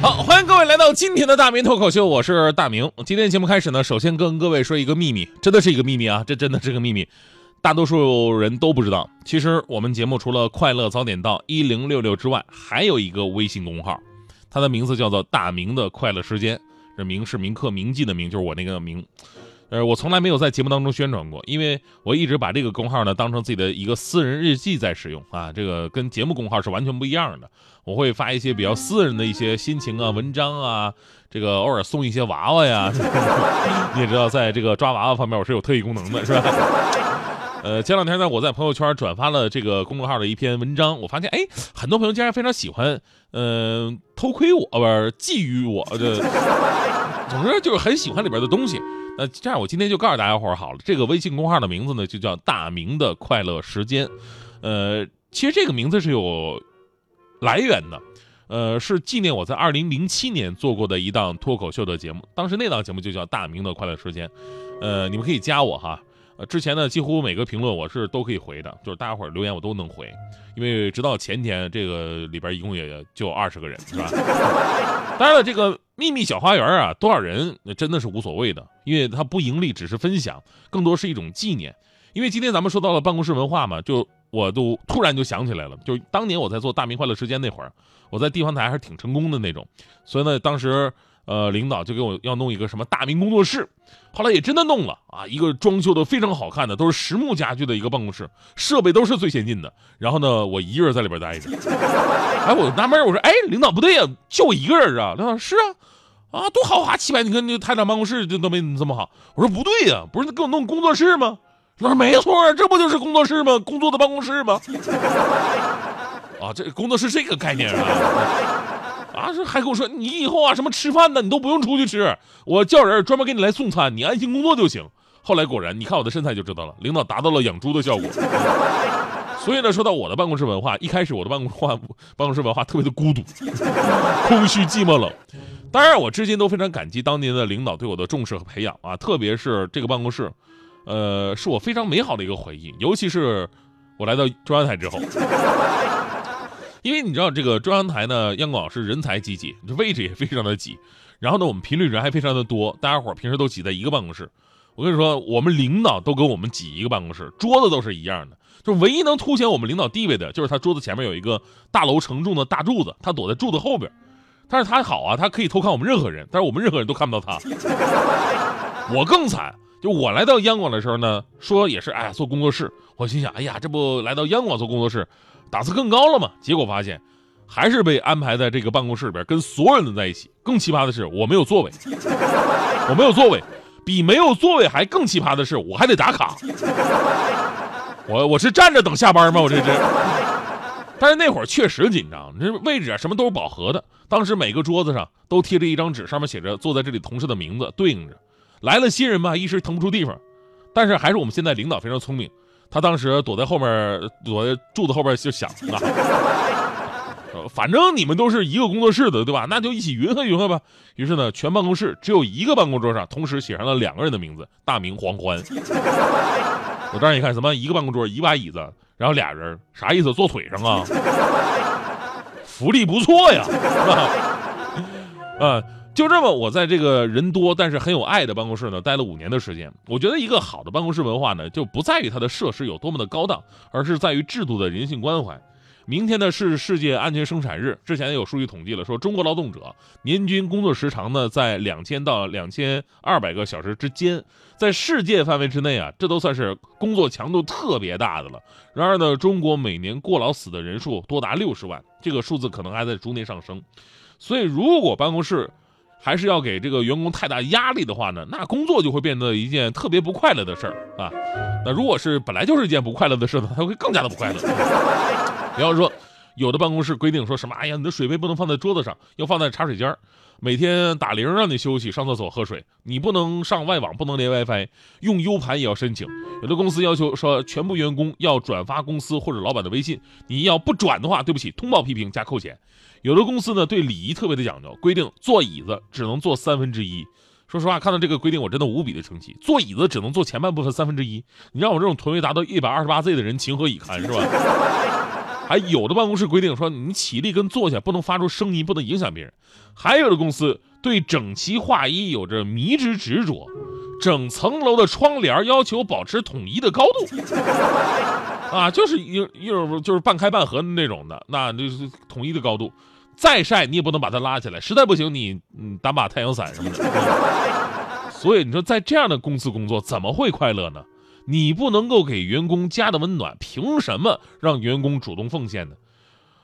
好，欢迎各位来到今天的大明脱口秀，我是大明。今天节目开始呢，首先跟各位说一个秘密，真的是一个秘密啊，这真的是个秘密，大多数人都不知道。其实我们节目除了“快乐早点到”一零六六之外，还有一个微信公众号，它的名字叫做“大明的快乐时间”，这“明”是铭刻铭记的“明”，就是我那个“明”。呃，我从来没有在节目当中宣传过，因为我一直把这个公号呢当成自己的一个私人日记在使用啊，这个跟节目公号是完全不一样的。我会发一些比较私人的一些心情啊、文章啊，这个偶尔送一些娃娃呀。你也知道，在这个抓娃娃方面，我是有特异功能的，是吧？呃，前两天呢，我在朋友圈转发了这个公众号的一篇文章，我发现，哎，很多朋友竟然非常喜欢，嗯，偷窥我，不是觊觎我，这，总之就是很喜欢里边的东西。那这样，我今天就告诉大家伙儿好了，这个微信公号的名字呢，就叫“大明的快乐时间”。呃，其实这个名字是有来源的，呃，是纪念我在二零零七年做过的一档脱口秀的节目，当时那档节目就叫“大明的快乐时间”。呃，你们可以加我哈。呃，之前呢，几乎每个评论我是都可以回的，就是大家伙儿留言我都能回，因为直到前天，这个里边一共也就二十个人，是吧？当然了，这个秘密小花园啊，多少人那真的是无所谓的，因为它不盈利，只是分享，更多是一种纪念。因为今天咱们说到了办公室文化嘛，就我都突然就想起来了，就当年我在做大明快乐时间那会儿，我在地方台还是挺成功的那种，所以呢，当时。呃，领导就给我要弄一个什么大明工作室，后来也真的弄了啊，一个装修的非常好看的，都是实木家具的一个办公室，设备都是最先进的。然后呢，我一个人在里边待着。哎，我纳闷，我说，哎，领导不对呀，就我一个人啊。领导是啊，啊，多豪华气派，你看那个台长办公室就都没你这么好。我说不对呀，不是给我弄工作室吗？领 导说没错，这不就是工作室吗？工作的办公室吗？啊，这工作室这个概念啊。啊，这还跟我说，你以后啊，什么吃饭呢，你都不用出去吃，我叫人专门给你来送餐，你安心工作就行。后来果然，你看我的身材就知道了，领导达到了养猪的效果。所以呢，说到我的办公室文化，一开始我的办公化办公室文化特别的孤独、空虚、寂寞、冷。当然，我至今都非常感激当年的领导对我的重视和培养啊，特别是这个办公室，呃，是我非常美好的一个回忆，尤其是我来到中央台之后。因为你知道这个中央台呢，央广是人才济济，这位置也非常的挤。然后呢，我们频率人还非常的多，大家伙平时都挤在一个办公室。我跟你说，我们领导都跟我们挤一个办公室，桌子都是一样的。就唯一能凸显我们领导地位的，就是他桌子前面有一个大楼承重的大柱子，他躲在柱子后边。但是他好啊，他可以偷看我们任何人，但是我们任何人都看不到他。我更惨，就我来到央广的时候呢，说也是哎呀做工作室，我心想，哎呀，这不来到央广做工作室。档次更高了嘛？结果发现，还是被安排在这个办公室里边，跟所有人都在一起。更奇葩的是，我没有座位，我没有座位。比没有座位还更奇葩的是，我还得打卡。我我是站着等下班吗？我这是。但是那会儿确实紧张，这位置啊什么都是饱和的。当时每个桌子上都贴着一张纸，上面写着坐在这里同事的名字，对应着。来了新人嘛，一时腾不出地方。但是还是我们现在领导非常聪明。他当时躲在后面，躲在柱子后边就想啊，反正你们都是一个工作室的，对吧？那就一起匀和匀和吧。于是呢，全办公室只有一个办公桌上同时写上了两个人的名字：大明、黄欢。我当时一看，什么一个办公桌，一把椅子，然后俩人，啥意思？坐腿上啊？福利不错呀，是吧？就这么，我在这个人多但是很有爱的办公室呢，待了五年的时间。我觉得一个好的办公室文化呢，就不在于它的设施有多么的高档，而是在于制度的人性关怀。明天呢是世界安全生产日，之前有数据统计了，说中国劳动者年均工作时长呢在两千到两千二百个小时之间，在世界范围之内啊，这都算是工作强度特别大的了。然而呢，中国每年过劳死的人数多达六十万，这个数字可能还在逐年上升。所以，如果办公室，还是要给这个员工太大压力的话呢，那工作就会变得一件特别不快乐的事儿啊。那如果是本来就是一件不快乐的事呢，他会更加的不快乐。比方说，有的办公室规定说什么，哎呀，你的水杯不能放在桌子上，要放在茶水间。每天打铃让你休息、上厕所、喝水，你不能上外网，不能连 WiFi，用 U 盘也要申请。有的公司要求说，全部员工要转发公司或者老板的微信，你要不转的话，对不起，通报批评加扣钱。有的公司呢，对礼仪特别的讲究，规定坐椅子只能坐三分之一。说实话，看到这个规定，我真的无比的生气。坐椅子只能坐前半部分三分之一，你让我这种臀围达到一百二十八 Z 的人情何以堪，是吧？还有的办公室规定说，你起立跟坐下不能发出声音，不能影响别人。还有的公司对整齐划一有着迷之执着，整层楼的窗帘要求保持统一的高度，啊，就是一一种就是半开半合的那种的，那就是统一的高度。再晒你也不能把它拉起来，实在不行你嗯打把太阳伞什么的。所以你说在这样的公司工作怎么会快乐呢？你不能够给员工家的温暖，凭什么让员工主动奉献呢？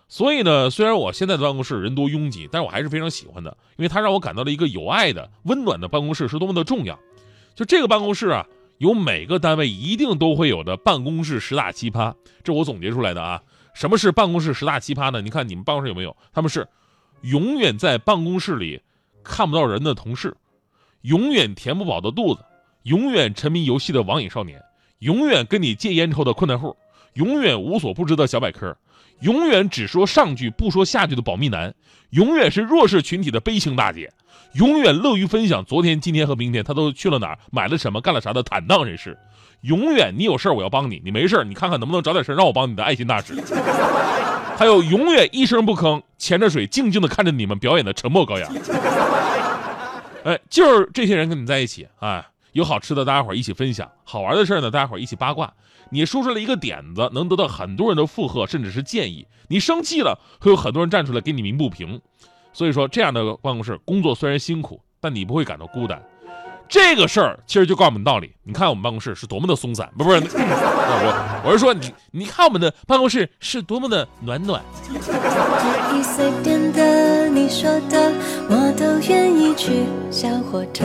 所以呢，虽然我现在的办公室人多拥挤，但是我还是非常喜欢的，因为它让我感到了一个有爱的、温暖的办公室是多么的重要。就这个办公室啊，有每个单位一定都会有的办公室十大奇葩，这我总结出来的啊。什么是办公室十大奇葩呢？你看你们办公室有没有？他们是永远在办公室里看不到人的同事，永远填不饱的肚子，永远沉迷游戏的网瘾少年。永远跟你戒烟抽的困难户，永远无所不知的小百科，永远只说上句不说下句的保密男，永远是弱势群体的悲情大姐，永远乐于分享昨天、今天和明天他都去了哪儿、买了什么、干了啥的坦荡人士，永远你有事我要帮你，你没事儿你看看能不能找点事儿让我帮你的爱心大使，还有永远一声不吭、潜着水静静的看着你们表演的沉默羔羊。哎，就是这些人跟你在一起，哎。有好吃的，大家伙一起分享；好玩的事呢，大家伙一起八卦。你说出来一个点子，能得到很多人的附和，甚至是建议。你生气了，会有很多人站出来给你鸣不平。所以说，这样的办公室工作虽然辛苦，但你不会感到孤单。这个事儿其实就告诉我们道理。你看我们办公室是多么的松散，不不是，我我是说你，你看我们的办公室是多么的暖暖。可以随便的，你说的我都愿意去。小火车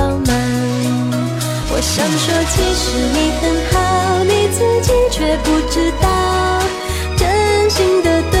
想说，其实你很好，你自己却不知道，真心的对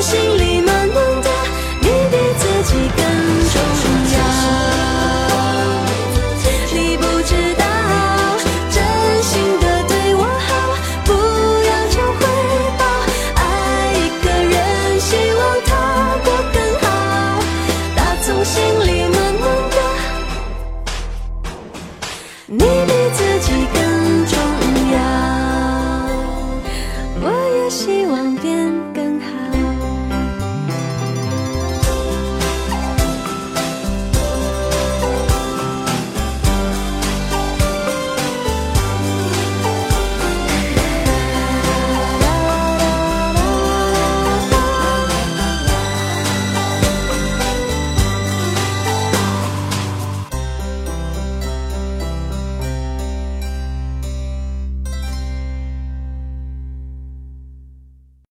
心